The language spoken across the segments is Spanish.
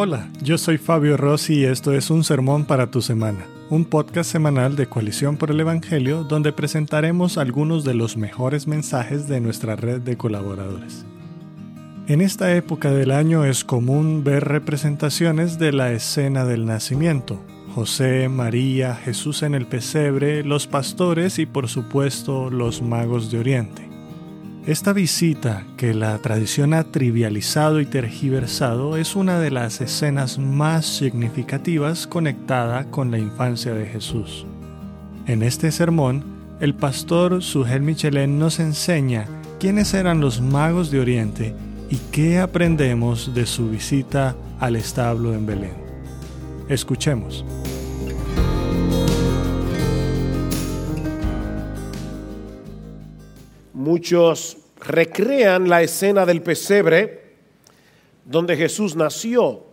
Hola, yo soy Fabio Rossi y esto es Un Sermón para tu Semana, un podcast semanal de Coalición por el Evangelio donde presentaremos algunos de los mejores mensajes de nuestra red de colaboradores. En esta época del año es común ver representaciones de la escena del nacimiento. José, María, Jesús en el pesebre, los pastores y por supuesto los magos de Oriente. Esta visita, que la tradición ha trivializado y tergiversado, es una de las escenas más significativas conectada con la infancia de Jesús. En este sermón, el pastor Sugel Michelén nos enseña quiénes eran los magos de Oriente y qué aprendemos de su visita al establo en Belén. Escuchemos. Muchos recrean la escena del pesebre donde Jesús nació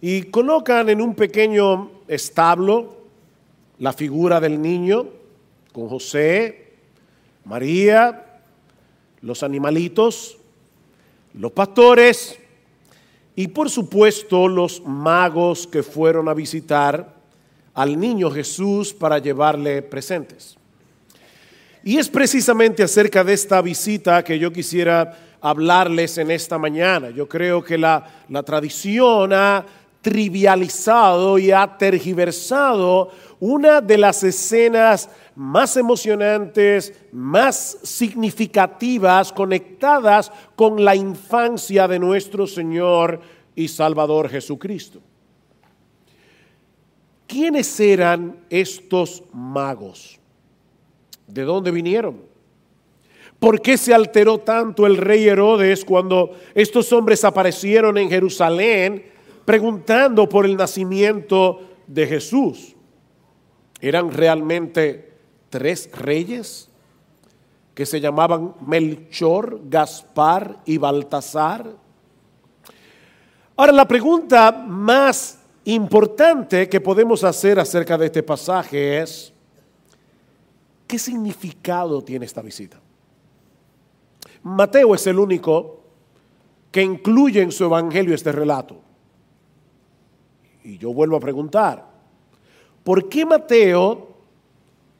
y colocan en un pequeño establo la figura del niño con José, María, los animalitos, los pastores y por supuesto los magos que fueron a visitar al niño Jesús para llevarle presentes. Y es precisamente acerca de esta visita que yo quisiera hablarles en esta mañana. Yo creo que la, tradición ha trivializado y ha tergiversado una de las escenas más emocionantes, más significativas, conectadas con la infancia de nuestro Señor y Salvador Jesucristo. ¿Quiénes eran estos magos? ¿De dónde vinieron? ¿Por qué se alteró tanto el rey Herodes cuando estos hombres aparecieron en Jerusalén preguntando por el nacimiento de Jesús? ¿Eran realmente tres reyes que se llamaban Melchor, Gaspar y Baltasar? Ahora, la pregunta más importante que podemos hacer acerca de este pasaje es, ¿Qué significado tiene esta visita? Mateo es el único que incluye en su evangelio este relato. Y yo vuelvo a preguntar, ¿por qué Mateo,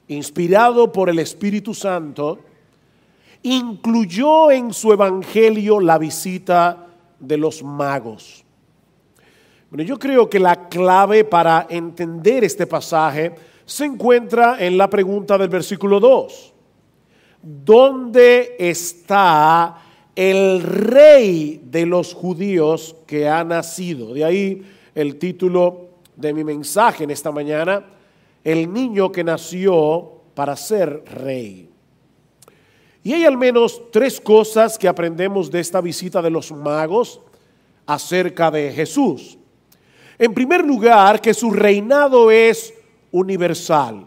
inspirado por el Espíritu Santo, incluyó en su evangelio la visita de los magos? Bueno, yo creo que la clave para entender este pasaje se encuentra en la pregunta del versículo 2. ¿Dónde está el rey de los judíos que ha nacido? De ahí el título de mi mensaje en esta mañana, el niño que nació para ser rey. Y hay al menos tres cosas que aprendemos de esta visita de los magos acerca de Jesús. En primer lugar, que su reinado es universal.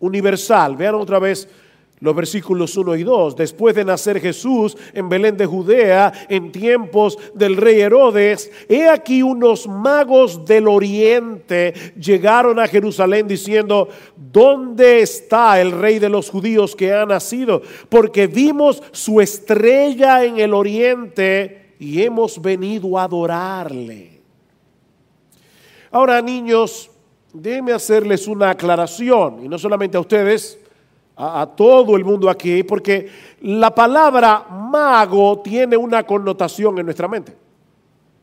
Universal. Vean otra vez los versículos 1 y 2. Después de nacer Jesús en Belén de Judea, en tiempos del rey Herodes, he aquí unos magos del oriente llegaron a Jerusalén diciendo, ¿dónde está el rey de los judíos que ha nacido? Porque vimos su estrella en el oriente y hemos venido a adorarle. Ahora, niños, déjenme hacerles una aclaración, y no solamente a ustedes, a, todo el mundo aquí, porque la palabra mago tiene una connotación en nuestra mente.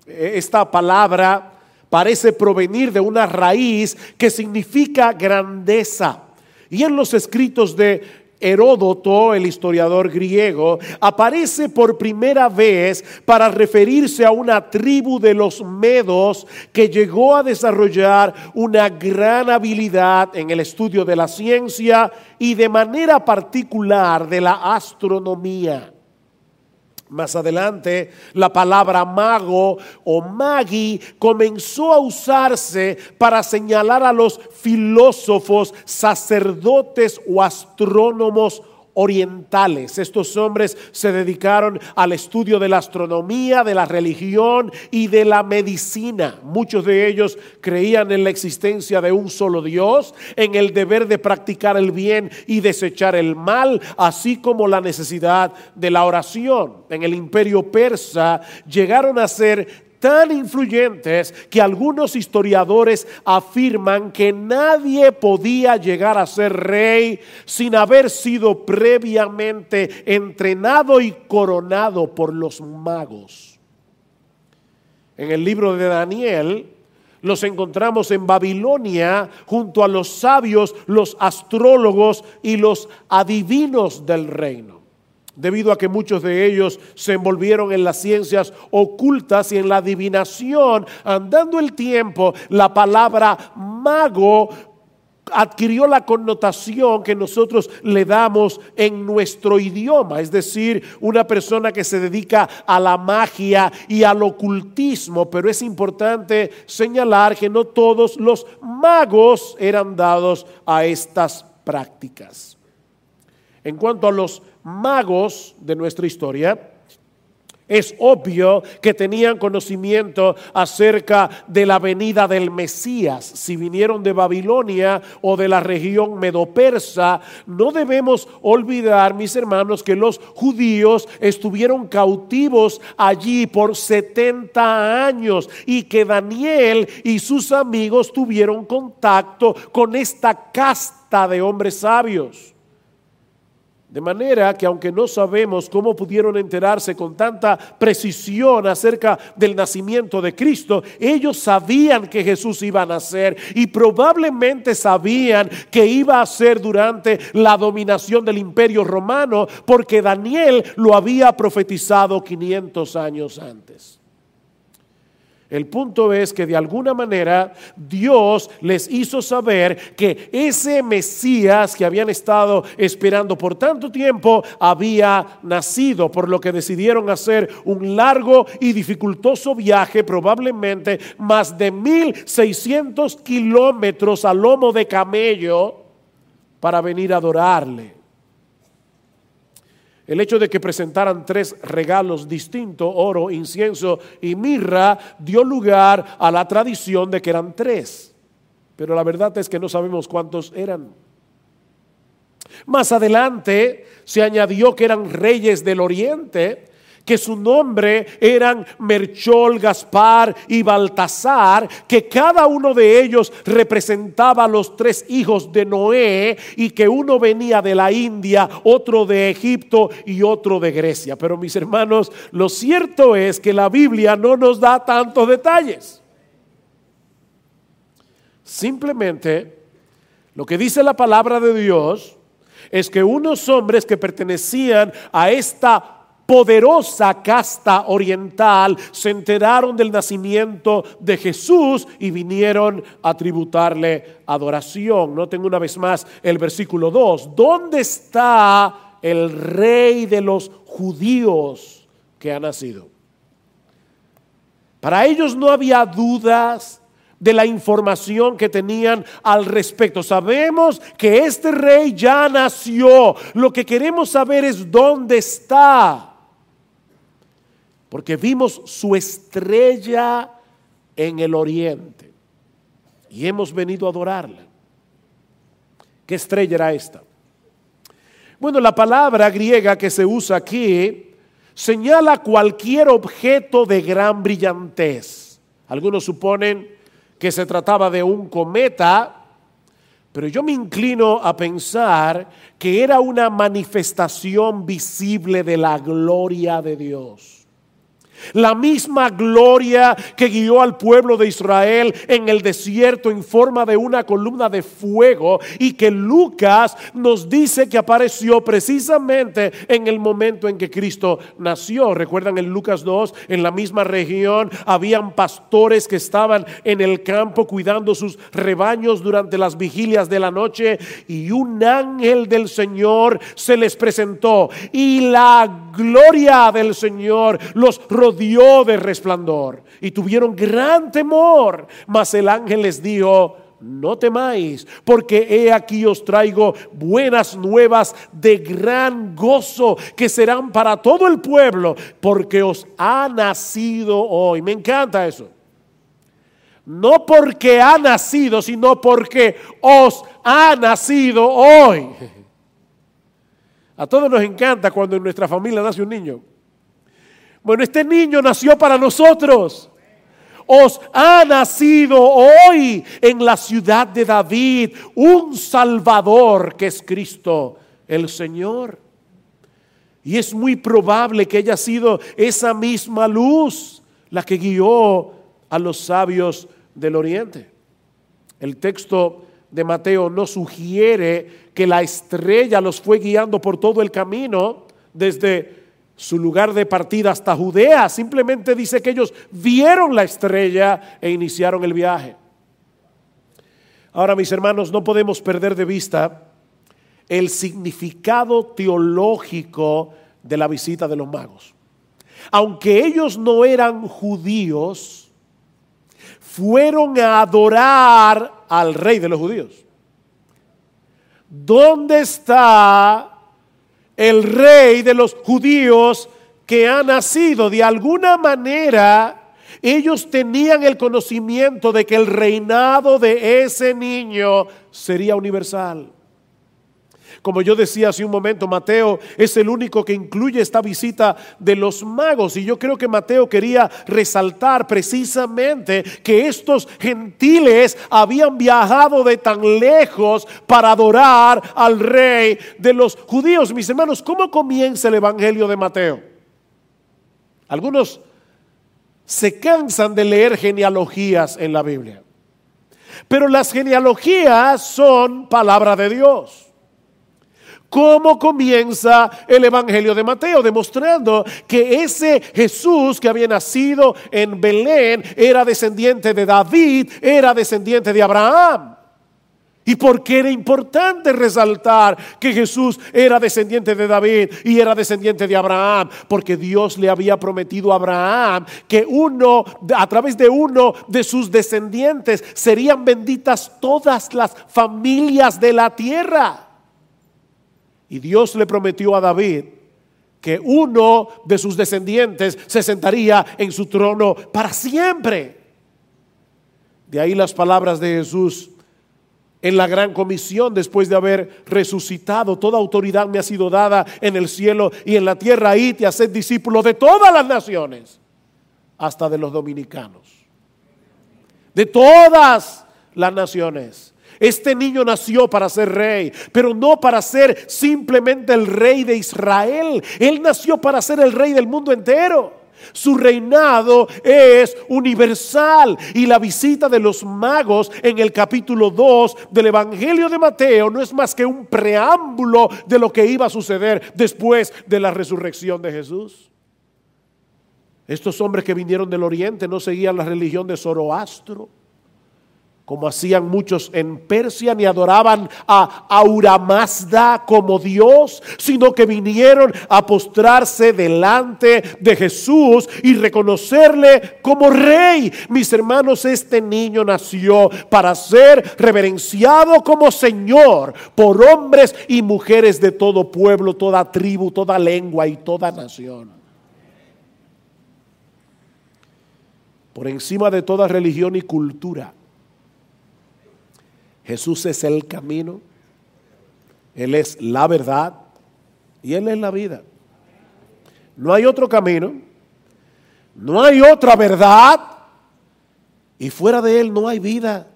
E, esta palabra parece provenir de una raíz que significa grandeza. Y en los escritos de Heródoto, el historiador griego, aparece por primera vez para referirse a una tribu de los medos que llegó a desarrollar una gran habilidad en el estudio de la ciencia y de manera particular de la astronomía. Más adelante, la palabra mago o magi comenzó a usarse para señalar a los filósofos, sacerdotes o astrónomos orientales. Estos hombres se dedicaron al estudio de la astronomía, de la religión y de la medicina. Muchos de ellos creían en la existencia de un solo Dios, en el deber de practicar el bien y desechar el mal, así como la necesidad de la oración. En el imperio persa llegaron a ser tan influyentes que algunos historiadores afirman que nadie podía llegar a ser rey sin haber sido previamente entrenado y coronado por los magos. En el libro de Daniel, los encontramos en Babilonia junto a los sabios, los astrólogos y los adivinos del reino. Debido a que muchos de ellos se envolvieron en las ciencias ocultas y en la adivinación, andando el tiempo, la palabra mago adquirió la connotación que nosotros le damos en nuestro idioma, es decir, una persona que se dedica a la magia y al ocultismo, pero es importante señalar que no todos los magos eran dados a estas prácticas. En cuanto a los magos de nuestra historia, es obvio que tenían conocimiento acerca de la venida del Mesías. Si vinieron de Babilonia o de la región medopersa, no debemos olvidar, mis hermanos, que los judíos estuvieron cautivos allí por 70 años y que Daniel y sus amigos tuvieron contacto con esta casta de hombres sabios. De manera que aunque no sabemos cómo pudieron enterarse con tanta precisión acerca del nacimiento de Cristo, ellos sabían que Jesús iba a nacer y probablemente sabían que iba a ser durante la dominación del imperio romano porque Daniel lo había profetizado 500 años antes. El punto es que de alguna manera Dios les hizo saber que ese Mesías que habían estado esperando por tanto tiempo había nacido, por lo que decidieron hacer un largo y dificultoso viaje, probablemente más de 1600 kilómetros a lomo de camello, para venir a adorarle. El hecho de que presentaran tres regalos distintos, oro, incienso y mirra, dio lugar a la tradición de que eran tres. Pero la verdad es que no sabemos cuántos eran. Más adelante se añadió que eran reyes del oriente que su nombre eran Merchol, Gaspar y Baltasar, que cada uno de ellos representaba a los tres hijos de Noé y que uno venía de la India, otro de Egipto y otro de Grecia. Pero mis hermanos, lo cierto es que la Biblia no nos da tantos detalles. Simplemente lo que dice la palabra de Dios es que unos hombres que pertenecían a esta poderosa casta oriental se enteraron del nacimiento de Jesús y vinieron a tributarle adoración. Noten una vez más el versículo 2. ¿Dónde está el rey de los judíos que ha nacido? Para ellos no había dudas de la información que tenían al respecto. Sabemos que este rey ya nació. Lo que queremos saber es dónde está porque vimos su estrella en el oriente y hemos venido a adorarla. ¿Qué estrella era esta? Bueno, la palabra griega que se usa aquí señala cualquier objeto de gran brillantez. Algunos suponen que se trataba de un cometa, pero yo me inclino a pensar que era una manifestación visible de la gloria de Dios. La misma gloria que guió al pueblo de Israel en el desierto en forma de una columna de fuego y que Lucas nos dice que apareció precisamente en el momento en que Cristo nació. Recuerdan en Lucas 2, en la misma región habían pastores que estaban en el campo cuidando sus rebaños durante las vigilias de la noche y un ángel del Señor se les presentó y la gloria del Señor los rodeó dio de resplandor y tuvieron gran temor. Mas el ángel les dijo, no temáis, porque he aquí os traigo buenas nuevas de gran gozo que serán para todo el pueblo, porque os ha nacido hoy. Me encanta eso. No porque ha nacido, sino porque os ha nacido hoy. A todos nos encanta cuando en nuestra familia nace un niño. Bueno, este niño nació para nosotros. os ha nacido hoy en la ciudad de David un Salvador que es Cristo el Señor. Y es muy probable que haya sido esa misma luz la que guió a los sabios del oriente. El texto de Mateo no sugiere que la estrella los fue guiando por todo el camino desde su lugar de partida hasta Judea. Simplemente dice que ellos vieron la estrella e iniciaron el viaje. Ahora, mis hermanos, no podemos perder de vista el significado teológico de la visita de los magos. Aunque ellos no eran judíos, fueron a adorar al rey de los judíos. ¿Dónde está el rey de los judíos que ha nacido? De alguna manera, ellos tenían el conocimiento de que el reinado de ese niño sería universal. Como yo decía hace un momento, Mateo es el único que incluye esta visita de los magos. Y yo creo que Mateo quería resaltar precisamente que estos gentiles habían viajado de tan lejos para adorar al rey de los judíos. Mis hermanos, ¿cómo comienza el Evangelio de Mateo? Algunos se cansan de leer genealogías en la Biblia. Pero las genealogías son palabra de Dios. ¿Cómo comienza el Evangelio de Mateo? Demostrando que ese Jesús que había nacido en Belén era descendiente de David, era descendiente de Abraham. ¿Y por qué era importante resaltar que Jesús era descendiente de David y era descendiente de Abraham? Porque Dios le había prometido a Abraham que uno, a través de uno de sus descendientes, serían benditas todas las familias de la tierra. Y Dios le prometió a David que uno de sus descendientes se sentaría en su trono para siempre. De ahí las palabras de Jesús en la gran comisión después de haber resucitado. Toda autoridad me ha sido dada en el cielo y en la tierra. Y te haces discípulo de todas las naciones, hasta de los dominicanos. De todas las naciones. Este niño nació para ser rey, pero no para ser simplemente el rey de Israel. Él nació para ser el rey del mundo entero. Su reinado es universal y la visita de los magos en el capítulo 2 del Evangelio de Mateo no es más que un preámbulo de lo que iba a suceder después de la resurrección de Jesús. Estos hombres que vinieron del oriente no seguían la religión de Zoroastro como hacían muchos en Persia, ni adoraban a Auramazda como Dios, sino que vinieron a postrarse delante de Jesús y reconocerle como rey. Mis hermanos, este niño nació para ser reverenciado como Señor por hombres y mujeres de todo pueblo, toda tribu, toda lengua y toda nación. Por encima de toda religión y cultura Jesús es el camino, Él es la verdad y Él es la vida. No hay otro camino, no hay otra verdad y fuera de Él no hay vida.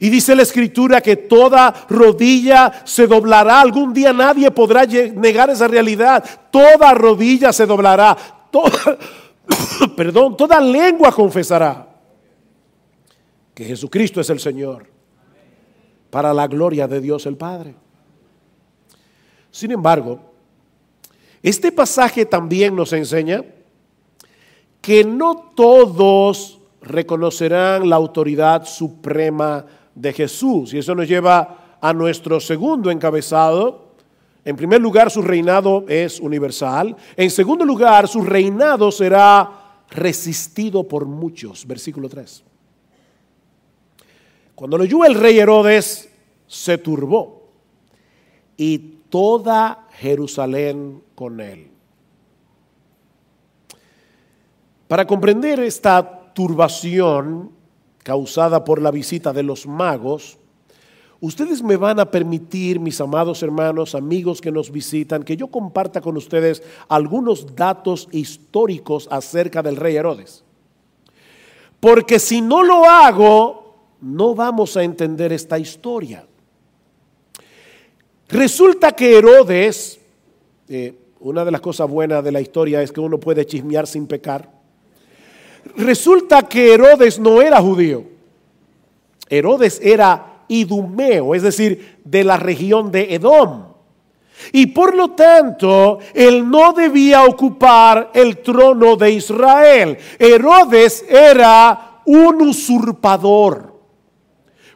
Y dice la escritura que toda rodilla se doblará. Algún día nadie podrá negar esa realidad. Toda rodilla se doblará. Toda, perdón, toda lengua confesará que Jesucristo es el Señor para la gloria de Dios el Padre. Sin embargo, este pasaje también nos enseña que no todos reconocerán la autoridad suprema de Jesús. Y eso nos lleva a nuestro segundo encabezado. En primer lugar, su reinado es universal. En segundo lugar, su reinado será resistido por muchos. Versículo 3. Cuando lo oyó el rey Herodes, se turbó y toda Jerusalén con él. Para comprender esta turbación causada por la visita de los magos, ustedes me van a permitir, mis amados hermanos, amigos que nos visitan, que yo comparta con ustedes algunos datos históricos acerca del rey Herodes. porque si no lo hago, no vamos a entender esta historia. Resulta que Herodes, eh, una de las cosas buenas de la historia es que uno puede chismear sin pecar. Resulta que Herodes no era judío. Herodes era idumeo, es decir, de la región de Edom. Y por lo tanto, él no debía ocupar el trono de Israel. Herodes era un usurpador.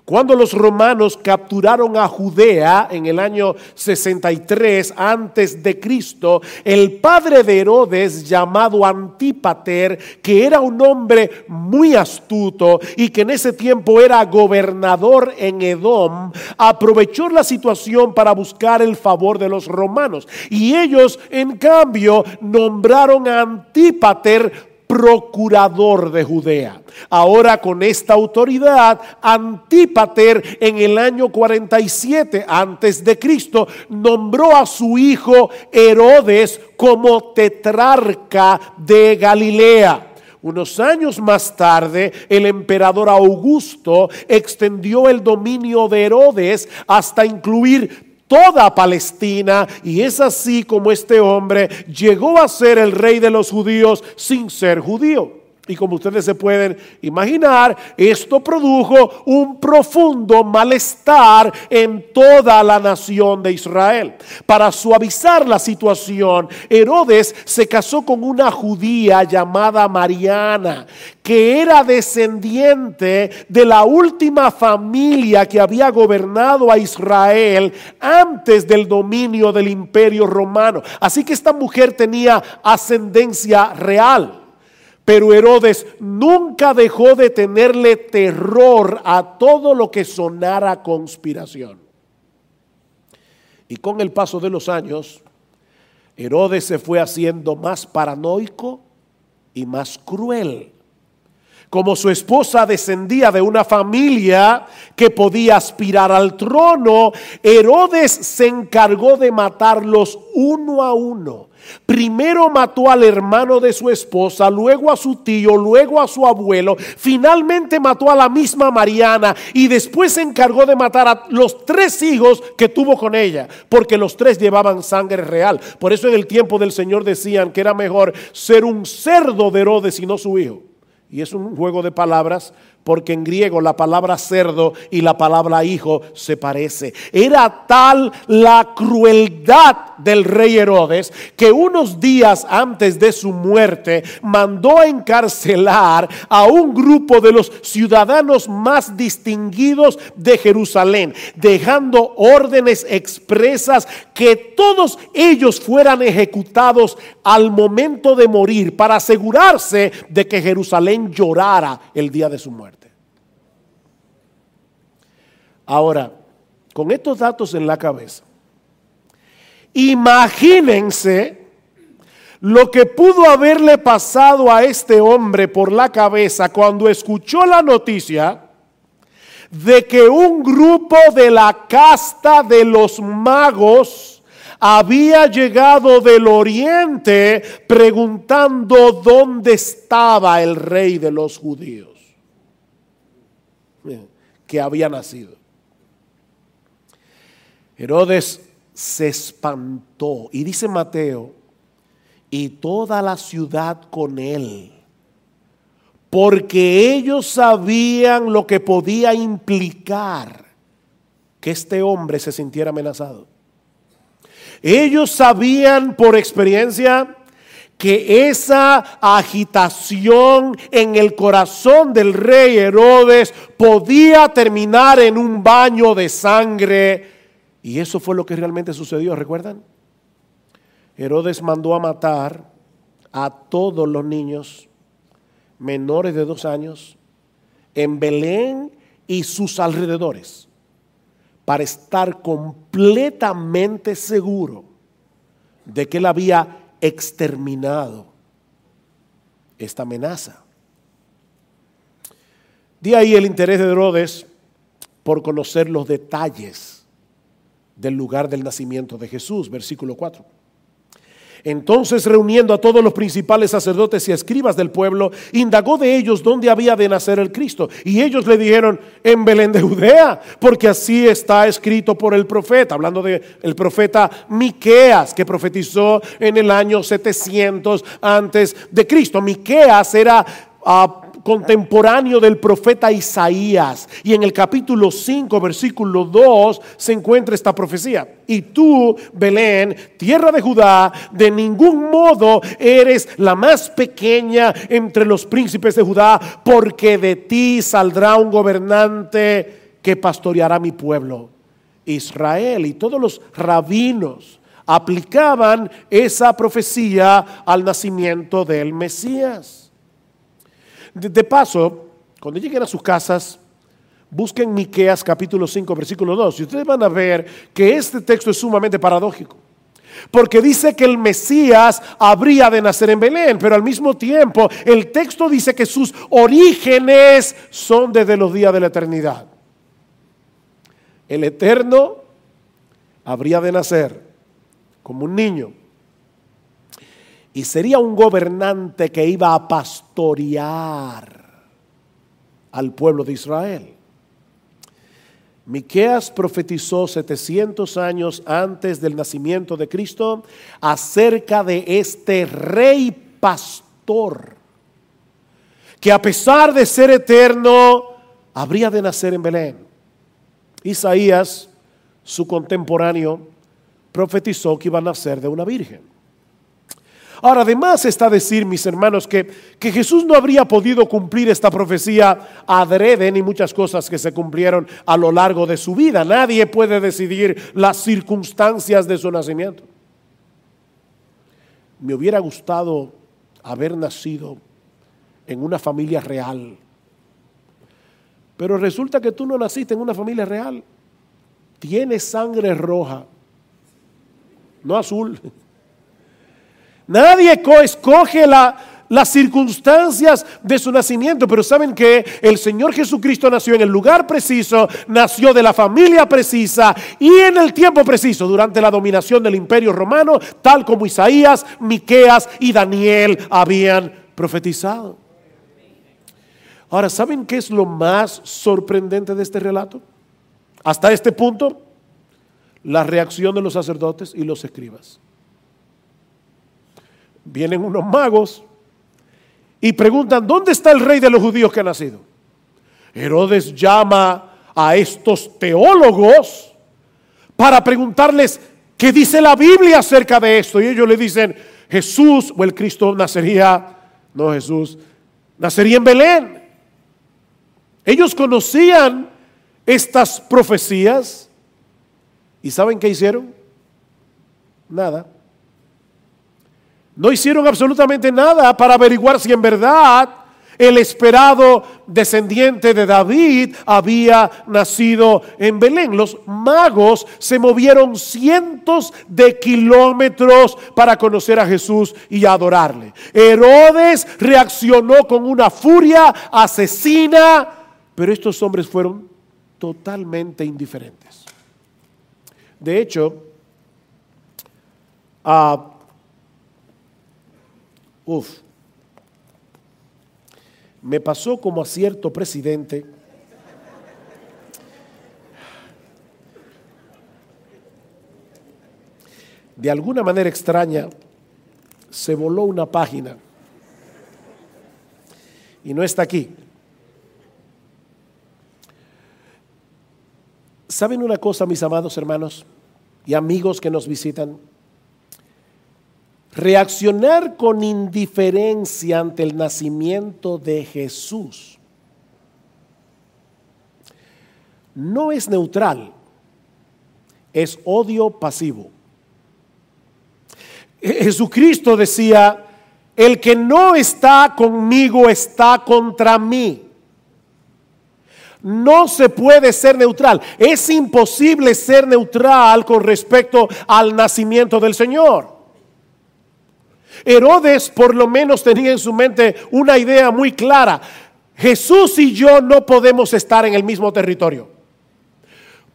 Cuando los romanos capturaron a Judea en el año 63 antes de Cristo, el padre de Herodes llamado Antípater, que era un hombre muy astuto y que en ese tiempo era gobernador en Edom, aprovechó la situación para buscar el favor de los romanos. Y ellos, en cambio, nombraron a Antípater procurador de Judea. Ahora con esta autoridad, Antípater en el año 47 antes de Cristo nombró a su hijo Herodes como tetrarca de Galilea. Unos años más tarde, el emperador Augusto extendió el dominio de Herodes hasta incluir toda Palestina y es así como este hombre llegó a ser el rey de los judíos sin ser judío. Y como ustedes se pueden imaginar, esto produjo un profundo malestar en toda la nación de Israel. Para suavizar la situación, Herodes se casó con una judía llamada Mariana, que era descendiente de la última familia que había gobernado a Israel antes del dominio del imperio romano. Así que esta mujer tenía ascendencia real. Pero Herodes nunca dejó de tenerle terror a todo lo que sonara conspiración. Y con el paso de los años, Herodes se fue haciendo más paranoico y más cruel. Como su esposa descendía de una familia que podía aspirar al trono, Herodes se encargó de matarlos uno a uno Primero mató al hermano de su esposa, luego a su tío, luego a su abuelo, finalmente mató a la misma Mariana y después se encargó de matar a los tres hijos que tuvo con ella, porque los tres llevaban sangre real. Por eso en el tiempo del Señor decían que era mejor ser un cerdo de Herodes y no su hijo. Y es un juego de palabras porque en griego la palabra cerdo y la palabra hijo se parece. Era tal la crueldad del rey Herodes que unos días antes de su muerte mandó encarcelar a un grupo de los ciudadanos más distinguidos de Jerusalén, dejando órdenes expresas que todos ellos fueran ejecutados al momento de morir para asegurarse de que Jerusalén llorara el día de su muerte. Ahora, con estos datos en la cabeza, imagínense lo que pudo haberle pasado a este hombre por la cabeza cuando escuchó la noticia de que un grupo de la casta de los magos había llegado del oriente preguntando dónde estaba el rey de los judíos que había nacido. Herodes se espantó y dice Mateo, y toda la ciudad con él, porque ellos sabían lo que podía implicar que este hombre se sintiera amenazado. Ellos sabían por experiencia que esa agitación en el corazón del rey Herodes podía terminar en un baño de sangre y eso fue lo que realmente sucedió, ¿recuerdan? Herodes mandó a matar a todos los niños menores de dos años en Belén y sus alrededores para estar completamente seguro de que él había exterminado esta amenaza. De ahí el interés de Herodes por conocer los detalles del lugar del nacimiento de Jesús, versículo 4. Entonces, reuniendo a todos los principales sacerdotes y escribas del pueblo, indagó de ellos dónde había de nacer el Cristo. Y ellos le dijeron, en Belén de Judea, porque así está escrito por el profeta, hablando del el profeta Miqueas, que profetizó en el año 700 antes de Cristo. Miqueas era uh, contemporáneo del profeta Isaías. Y en el capítulo 5, versículo 2, se encuentra esta profecía. Y tú, Belén, tierra de Judá, de ningún modo eres la más pequeña entre los príncipes de Judá, porque de ti saldrá un gobernante que pastoreará mi pueblo, Israel. Y todos los rabinos aplicaban esa profecía al nacimiento del Mesías. De, paso, cuando lleguen a sus casas, busquen Miqueas capítulo 5, versículo 2, y ustedes van a ver que este texto es sumamente paradójico. Porque dice que el Mesías habría de nacer en Belén, pero al mismo tiempo el texto dice que sus orígenes son desde los días de la eternidad. El Eterno habría de nacer como un niño y sería un gobernante que iba a pastorear al pueblo de Israel. Miqueas profetizó 700 años antes del nacimiento de Cristo acerca de este rey pastor que a pesar de ser eterno habría de nacer en Belén. Isaías, su contemporáneo, profetizó que iba a nacer de una virgen. Ahora, además está decir, mis hermanos, que, que Jesús no habría podido cumplir esta profecía adrede ni muchas cosas que se cumplieron a lo largo de su vida. Nadie puede decidir las circunstancias de su nacimiento. Me hubiera gustado haber nacido en una familia real. Pero resulta que tú no naciste en una familia real. Tienes sangre roja, no azul. Nadie escoge las circunstancias de su nacimiento, pero saben que el Señor Jesucristo nació en el lugar preciso, nació de la familia precisa y en el tiempo preciso, durante la dominación del imperio romano, tal como Isaías, Miqueas y Daniel habían profetizado. Ahora, ¿saben qué es lo más sorprendente de este relato? Hasta este punto, la reacción de los sacerdotes y los escribas vienen unos magos y preguntan, ¿dónde está el rey de los judíos que ha nacido? Herodes llama a estos teólogos para preguntarles qué dice la Biblia acerca de esto. Y ellos le dicen, Jesús o el Cristo nacería, no Jesús, nacería en Belén. Ellos conocían estas profecías y ¿saben qué hicieron? Nada. No hicieron absolutamente nada para averiguar si en verdad el esperado descendiente de David había nacido en Belén. Los magos se movieron cientos de kilómetros para conocer a Jesús y adorarle. Herodes reaccionó con una furia asesina, pero estos hombres fueron totalmente indiferentes. De hecho, a Uf, me pasó como a cierto presidente de alguna manera extraña se voló una página y no está aquí. ¿Saben una cosa, mis amados hermanos y amigos que nos visitan? Reaccionar con indiferencia ante el nacimiento de Jesús no es neutral, es odio pasivo. Jesucristo decía, el que no está conmigo está contra mí. No se puede ser neutral. Es imposible ser neutral con respecto al nacimiento del Señor. Herodes por lo menos tenía en su mente una idea muy clara. Jesús y yo no podemos estar en el mismo territorio.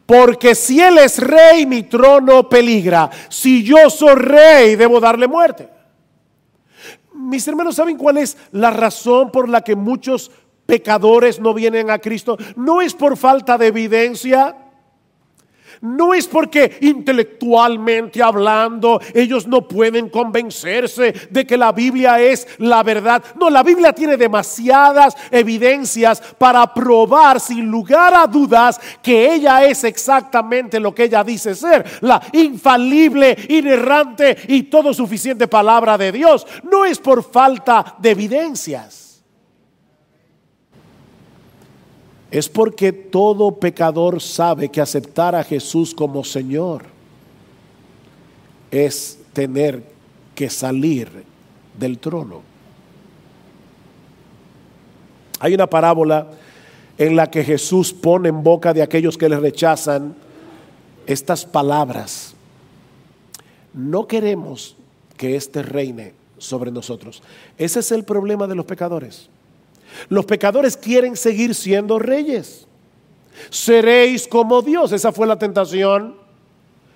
Porque si Él es rey, mi trono peligra. Si yo soy rey, debo darle muerte. Mis hermanos, ¿saben cuál es la razón por la que muchos pecadores no vienen a Cristo? No es por falta de evidencia. No es porque intelectualmente hablando ellos no pueden convencerse de que la Biblia es la verdad. No, la Biblia tiene demasiadas evidencias para probar sin lugar a dudas que ella es exactamente lo que ella dice ser, la infalible, inerrante y todo suficiente palabra de Dios. No es por falta de evidencias. Es porque todo pecador sabe que aceptar a Jesús como Señor es tener que salir del trono. Hay una parábola en la que Jesús pone en boca de aquellos que le rechazan estas palabras. No queremos que éste reine sobre nosotros. Ese es el problema de los pecadores. Los pecadores quieren seguir siendo reyes. Seréis como Dios. Esa fue la tentación.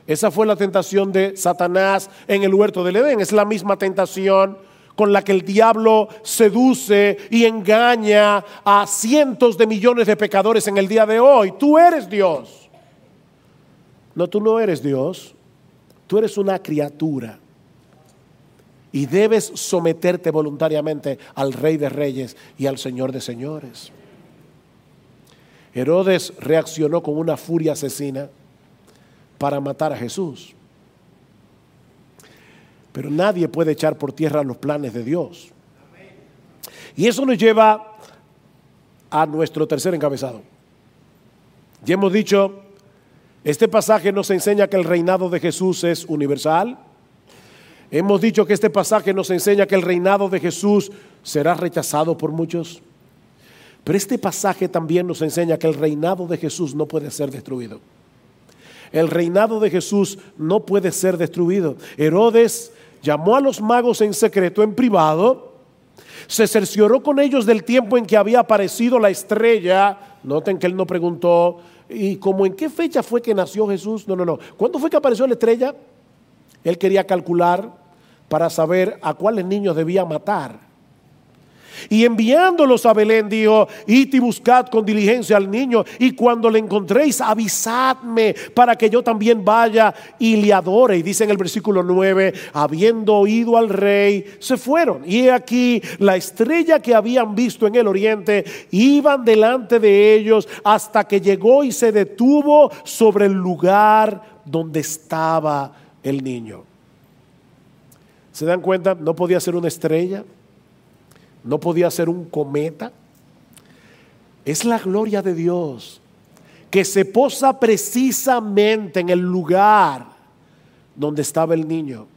Esa fue la tentación de Satanás en el huerto del Edén. Es la misma tentación con la que el diablo seduce y engaña a cientos de millones de pecadores en el día de hoy. Tú eres Dios. No, tú no eres Dios. Tú eres una criatura y debes someterte voluntariamente al Rey de Reyes y al Señor de Señores. Herodes reaccionó con una furia asesina para matar a Jesús. Pero nadie puede echar por tierra los planes de Dios. Y eso nos lleva a nuestro tercer encabezado. Ya hemos dicho, este pasaje nos enseña que el reinado de Jesús es universal, Hemos dicho que este pasaje nos enseña que el reinado de Jesús será rechazado por muchos. Pero este pasaje también nos enseña que el reinado de Jesús no puede ser destruido. El reinado de Jesús no puede ser destruido. Herodes llamó a los magos en secreto, en privado, se cercioró con ellos del tiempo en que había aparecido la estrella. Noten que él no preguntó, ¿y cómo en qué fecha fue que nació Jesús? No, no, no. ¿Cuándo fue que apareció la estrella? Él quería calcular para saber a cuáles niños debía matar. Y enviándolos a Belén dijo, id y buscad con diligencia al niño y cuando le encontréis avisadme para que yo también vaya y le adore. Y dice en el versículo 9, habiendo oído al rey, se fueron. Y aquí la estrella que habían visto en el oriente iban delante de ellos hasta que llegó y se detuvo sobre el lugar donde estaba el niño. ¿Se dan cuenta? No podía ser una estrella, no podía ser un cometa. Es la gloria de Dios que se posa precisamente en el lugar donde estaba el niño,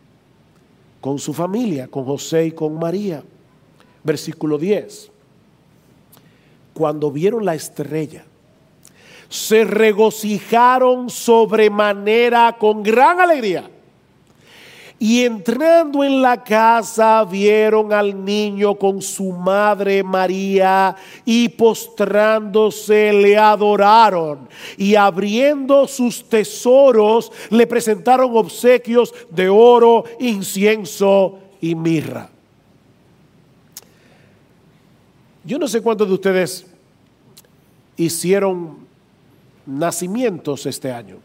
con su familia, con José y con María. Versículo 10. Cuando vieron la estrella, se regocijaron sobremanera con gran alegría. Y entrando en la casa vieron al niño con su madre María y postrándose le adoraron. Y abriendo sus tesoros le presentaron obsequios de oro, incienso y mirra. Yo no sé cuántos de ustedes hicieron nacimientos este año.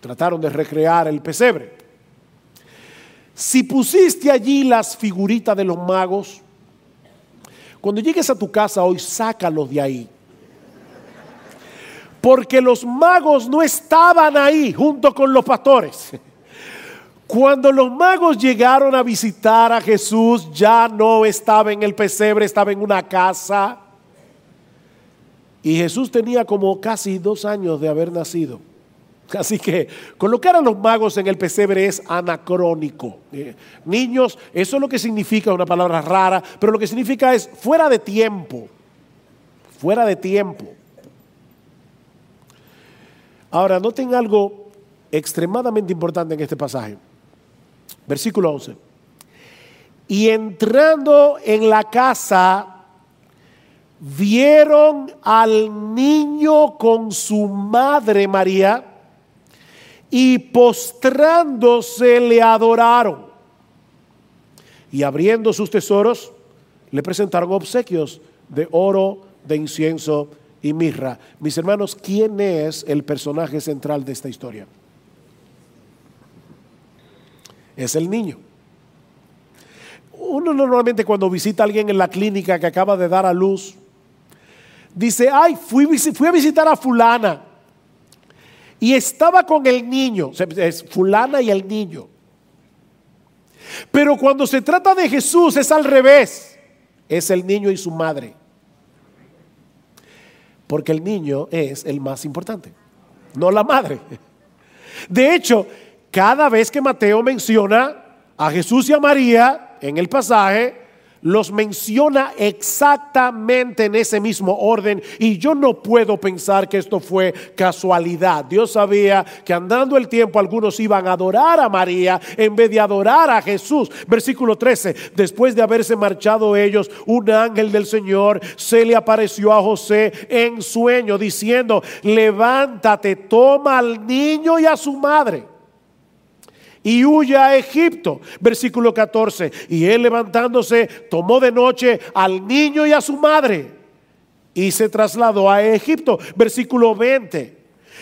Trataron de recrear el pesebre. Si pusiste allí las figuritas de los magos, cuando llegues a tu casa hoy, sácalos de ahí. Porque los magos no estaban ahí junto con los pastores. Cuando los magos llegaron a visitar a Jesús, ya no estaba en el pesebre, estaba en una casa. Y Jesús tenía como casi dos años de haber nacido. Así que colocar a los magos en el pesebre es anacrónico. Eh, niños, eso es lo que significa, una palabra rara, pero lo que significa es fuera de tiempo. Fuera de tiempo. Ahora, noten algo extremadamente importante en este pasaje. Versículo 11. Y entrando en la casa, vieron al niño con su madre María y postrándose le adoraron. Y abriendo sus tesoros, le presentaron obsequios de oro, de incienso y mirra. Mis hermanos, ¿quién es el personaje central de esta historia? Es el niño. Uno normalmente cuando visita a alguien en la clínica que acaba de dar a luz, dice, ay, fui, fui a visitar a fulana y estaba con el niño, es fulana y el niño. Pero cuando se trata de Jesús es al revés, es el niño y su madre porque el niño es el más importante, no la madre. De hecho, cada vez que Mateo menciona a Jesús y a María en el pasaje, los menciona exactamente en ese mismo orden y yo no puedo pensar que esto fue casualidad. Dios sabía que andando el tiempo algunos iban a adorar a María en vez de adorar a Jesús. Versículo 13, después de haberse marchado ellos, un ángel del Señor se le apareció a José en sueño diciendo, levántate, toma al niño y a su madre y huye a Egipto. Versículo 14. Y él levantándose tomó de noche al niño y a su madre y se trasladó a Egipto. Versículo 20.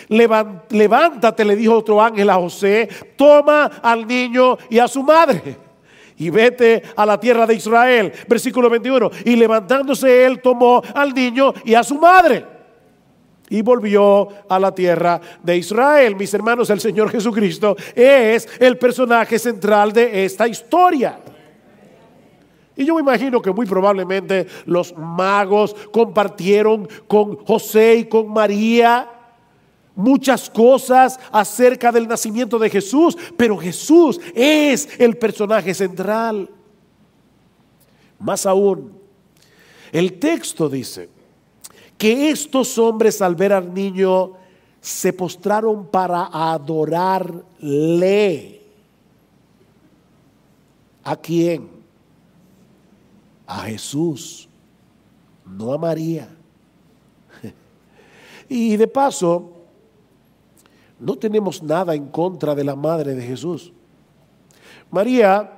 Levántate, le dijo otro ángel a José, toma al niño y a su madre y vete a la tierra de Israel. Versículo 21. Y levantándose él tomó al niño y a su madre y volvió a la tierra de Israel. Mis hermanos, el Señor Jesucristo es el personaje central de esta historia. Y yo me imagino que muy probablemente los magos compartieron con José y con María muchas cosas acerca del nacimiento de Jesús, pero Jesús es el personaje central. Más aún, el texto dice, que estos hombres al ver al niño se postraron para adorarle. ¿A quién? A Jesús, no a María. Y de paso, no tenemos nada en contra de la madre de Jesús. María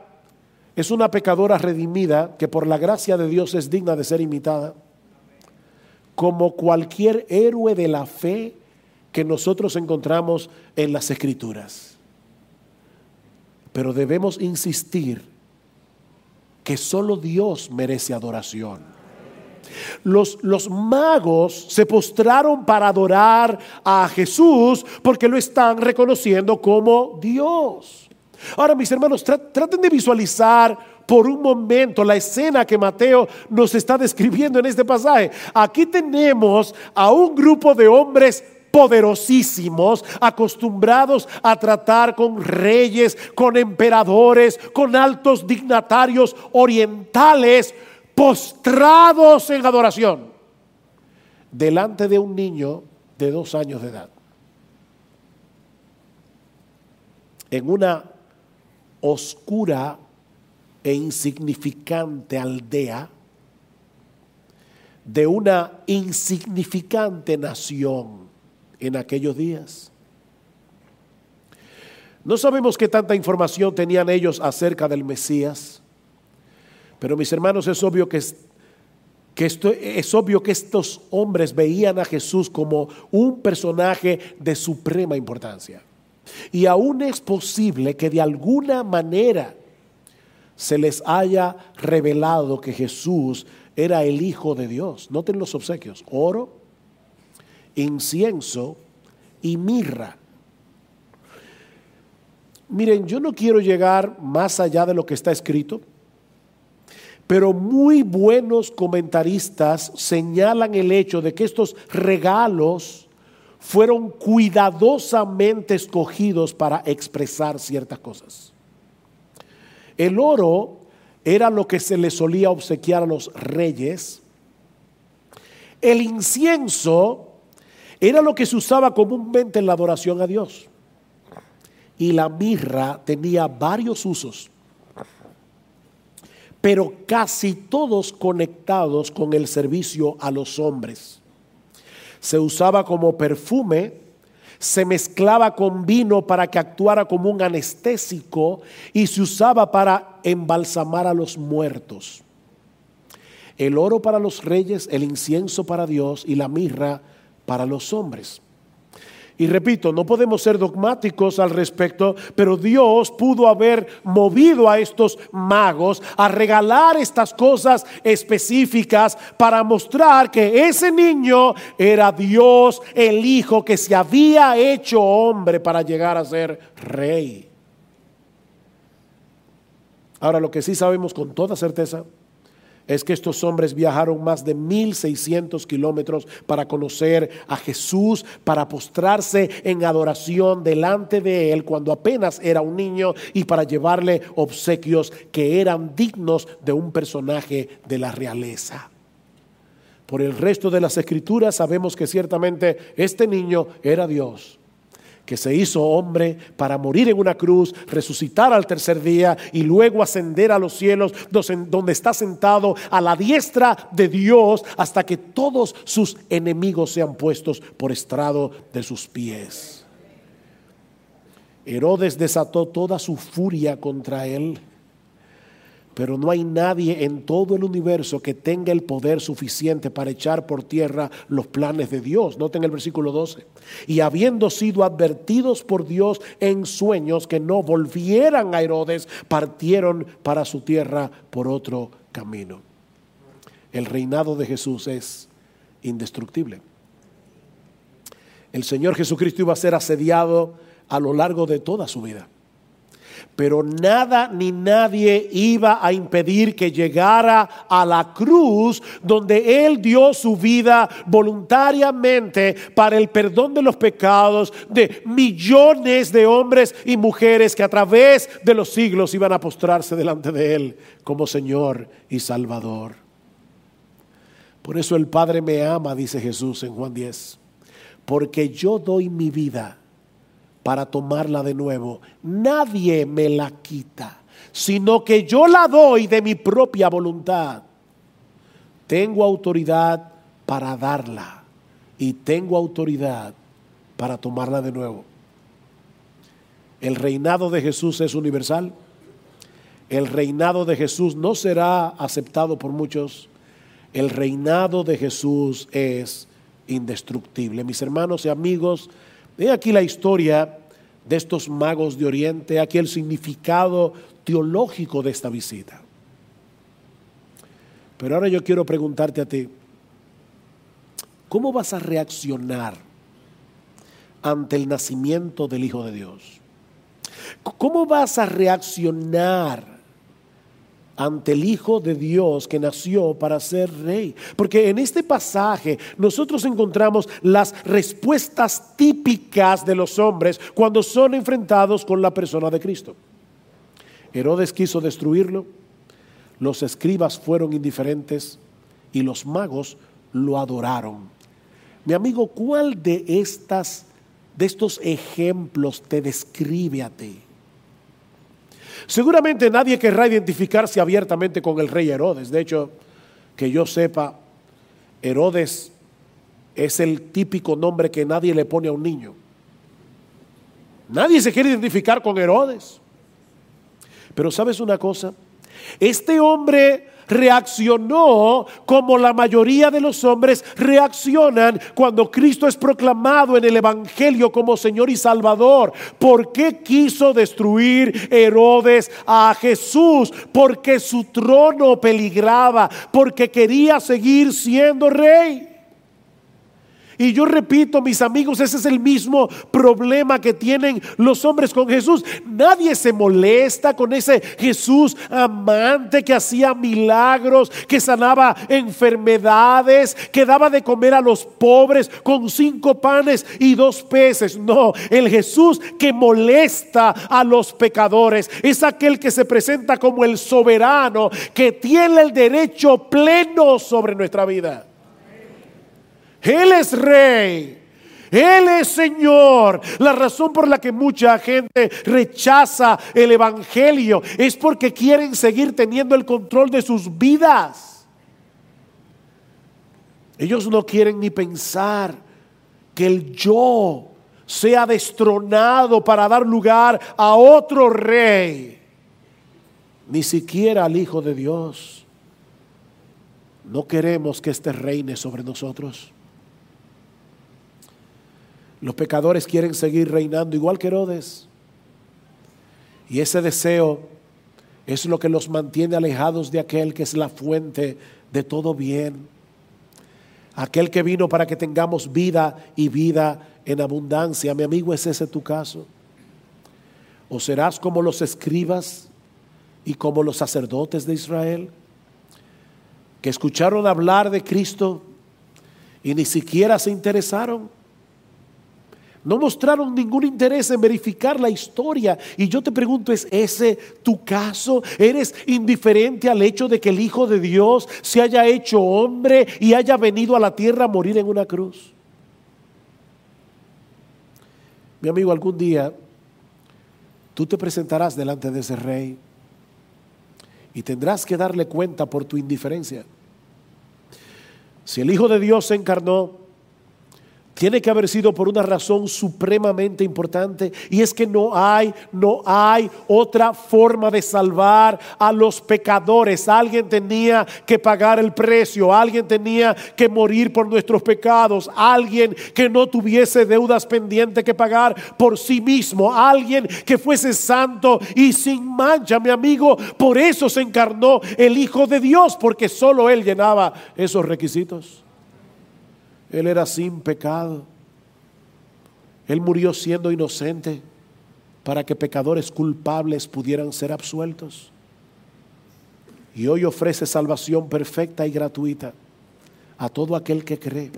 es una pecadora redimida que por la gracia de Dios es digna de ser imitada como cualquier héroe de la fe que nosotros encontramos en las escrituras. Pero debemos insistir que solo Dios merece adoración. Los, los, magos se postraron para adorar a Jesús porque lo están reconociendo como Dios. Ahora, mis hermanos, traten de visualizar por un momento la escena que Mateo nos está describiendo en este pasaje. Aquí tenemos a un grupo de hombres poderosísimos, acostumbrados a tratar con reyes, con emperadores, con altos dignatarios orientales, postrados en adoración, delante de un niño de dos años de edad. En una oscura e insignificante aldea de una insignificante nación en aquellos días. No sabemos qué tanta información tenían ellos acerca del Mesías, pero mis hermanos es obvio que, que esto, es obvio que estos hombres veían a Jesús como un personaje de suprema importancia. Y aún es posible que de alguna manera se les haya revelado que Jesús era el Hijo de Dios. Noten los obsequios, oro, incienso y mirra. Miren, yo no quiero llegar más allá de lo que está escrito, pero muy buenos comentaristas señalan el hecho de que estos regalos fueron cuidadosamente escogidos para expresar ciertas cosas. El oro era lo que se le solía obsequiar a los reyes. El incienso era lo que se usaba comúnmente en la adoración a Dios. Y la mirra tenía varios usos. pero casi todos conectados con el servicio a los hombres. Se usaba como perfume, se mezclaba con vino para que actuara como un anestésico y se usaba para embalsamar a los muertos. El oro para los reyes, el incienso para Dios y la mirra para los hombres. Y repito, no podemos ser dogmáticos al respecto, pero Dios pudo haber movido a estos magos a regalar estas cosas específicas para mostrar que ese niño era Dios, el Hijo que se había hecho hombre para llegar a ser rey. Ahora, lo que sí sabemos con toda certeza es que estos hombres viajaron más de 1600 kilómetros para conocer a Jesús, para postrarse en adoración delante de Él cuando apenas era un niño y para llevarle obsequios que eran dignos de un personaje de la realeza. Por el resto de las escrituras sabemos que ciertamente este niño era Dios que se hizo hombre para morir en una cruz, resucitar al tercer día y luego ascender a los cielos donde está sentado a la diestra de Dios hasta que todos sus enemigos sean puestos por estrado de sus pies. Herodes desató toda su furia contra él pero no hay nadie en todo el universo que tenga el poder suficiente para echar por tierra los planes de Dios. Noten el versículo 12. Y habiendo sido advertidos por Dios en sueños que no volvieran a Herodes, partieron para su tierra por otro camino. El reinado de Jesús es indestructible. El Señor Jesucristo iba a ser asediado a lo largo de toda su vida pero nada ni nadie iba a impedir que llegara a la cruz donde Él dio su vida voluntariamente para el perdón de los pecados de millones de hombres y mujeres que a través de los siglos iban a postrarse delante de Él como Señor y Salvador. Por eso el Padre me ama, dice Jesús en Juan 10, porque yo doy mi vida para tomarla de nuevo. Nadie me la quita, sino que yo la doy de mi propia voluntad. Tengo autoridad para darla y tengo autoridad para tomarla de nuevo. El reinado de Jesús es universal. El reinado de Jesús no será aceptado por muchos. El reinado de Jesús es indestructible. Mis hermanos y amigos, Ve aquí la historia de estos magos de Oriente, aquí el significado teológico de esta visita. Pero ahora yo quiero preguntarte a ti, ¿cómo vas a reaccionar ante el nacimiento del Hijo de Dios? ¿Cómo vas a reaccionar ante el Hijo de Dios que nació para ser rey. Porque en este pasaje nosotros encontramos las respuestas típicas de los hombres cuando son enfrentados con la persona de Cristo. Herodes quiso destruirlo, los escribas fueron indiferentes y los magos lo adoraron. Mi amigo, ¿cuál de estas de estos ejemplos te describe a ti? Seguramente nadie querrá identificarse abiertamente con el rey Herodes. De hecho, que yo sepa, Herodes es el típico nombre que nadie le pone a un niño. Nadie se quiere identificar con Herodes. Pero sabes una cosa, este hombre reaccionó como la mayoría de los hombres reaccionan cuando Cristo es proclamado en el Evangelio como Señor y Salvador. ¿Por qué quiso destruir Herodes a Jesús? Porque su trono peligraba, porque quería seguir siendo rey. Y yo repito, mis amigos, ese es el mismo problema que tienen los hombres con Jesús. Nadie se molesta con ese Jesús amante que hacía milagros, que sanaba enfermedades, que daba de comer a los pobres con cinco panes y dos peces. No, el Jesús que molesta a los pecadores es aquel que se presenta como el soberano, que tiene el derecho pleno sobre nuestra vida. Él es rey. Él es Señor. La razón por la que mucha gente rechaza el Evangelio es porque quieren seguir teniendo el control de sus vidas. Ellos no quieren ni pensar que el yo sea destronado para dar lugar a otro rey, ni siquiera al Hijo de Dios. No queremos que este reine sobre nosotros. Los pecadores quieren seguir reinando igual que Herodes. Y ese deseo es lo que los mantiene alejados de aquel que es la fuente de todo bien. Aquel que vino para que tengamos vida y vida en abundancia. Mi amigo, ¿es ese tu caso? ¿O serás como los escribas y como los sacerdotes de Israel? Que escucharon hablar de Cristo y ni siquiera se interesaron no mostraron ningún interés en verificar la historia. Y yo te pregunto, ¿es ese tu caso? ¿Eres indiferente al hecho de que el Hijo de Dios se haya hecho hombre y haya venido a la tierra a morir en una cruz? Mi amigo, algún día tú te presentarás delante de ese rey y tendrás que darle cuenta por tu indiferencia. Si el Hijo de Dios se encarnó, tiene que haber sido por una razón supremamente importante y es que no hay, no hay otra forma de salvar a los pecadores. Alguien tenía que pagar el precio, alguien tenía que morir por nuestros pecados, alguien que no tuviese deudas pendientes que pagar por sí mismo, alguien que fuese santo y sin mancha, mi amigo. Por eso se encarnó el Hijo de Dios, porque solo Él llenaba esos requisitos. Él era sin pecado. Él murió siendo inocente para que pecadores culpables pudieran ser absueltos. Y hoy ofrece salvación perfecta y gratuita a todo aquel que cree.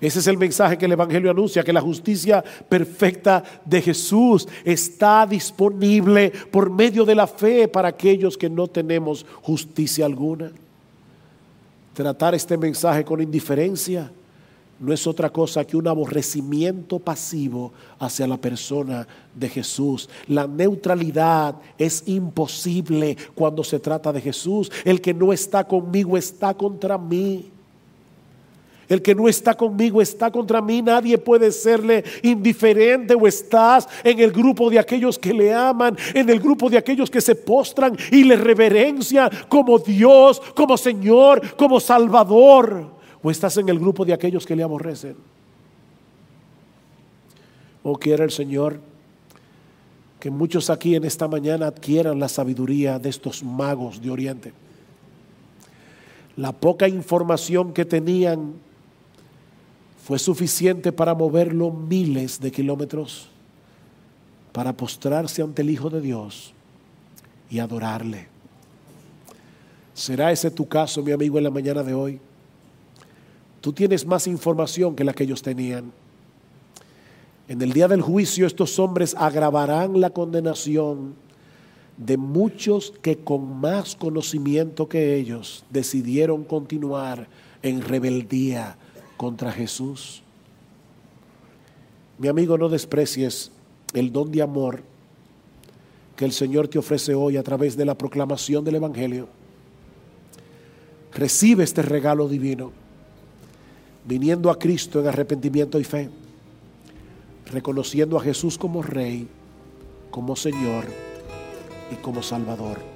Ese es el mensaje que el Evangelio anuncia, que la justicia perfecta de Jesús está disponible por medio de la fe para aquellos que no tenemos justicia alguna. Tratar este mensaje con indiferencia no es otra cosa que un aborrecimiento pasivo hacia la persona de Jesús. La neutralidad es imposible cuando se trata de Jesús. El que no está conmigo está contra mí. El que no está conmigo está contra mí. Nadie puede serle indiferente o estás en el grupo de aquellos que le aman, en el grupo de aquellos que se postran y le reverencian como Dios, como Señor, como Salvador. O estás en el grupo de aquellos que le aborrecen. O quiere el Señor que muchos aquí en esta mañana adquieran la sabiduría de estos magos de Oriente. La poca información que tenían fue suficiente para moverlo miles de kilómetros para postrarse ante el Hijo de Dios y adorarle. ¿Será ese tu caso, mi amigo, en la mañana de hoy? Tú tienes más información que la que ellos tenían. En el día del juicio estos hombres agravarán la condenación de muchos que con más conocimiento que ellos decidieron continuar en rebeldía contra Jesús. Mi amigo, no desprecies el don de amor que el Señor te ofrece hoy a través de la proclamación del Evangelio. Recibe este regalo divino, viniendo a Cristo en arrepentimiento y fe, reconociendo a Jesús como Rey, como Señor y como Salvador.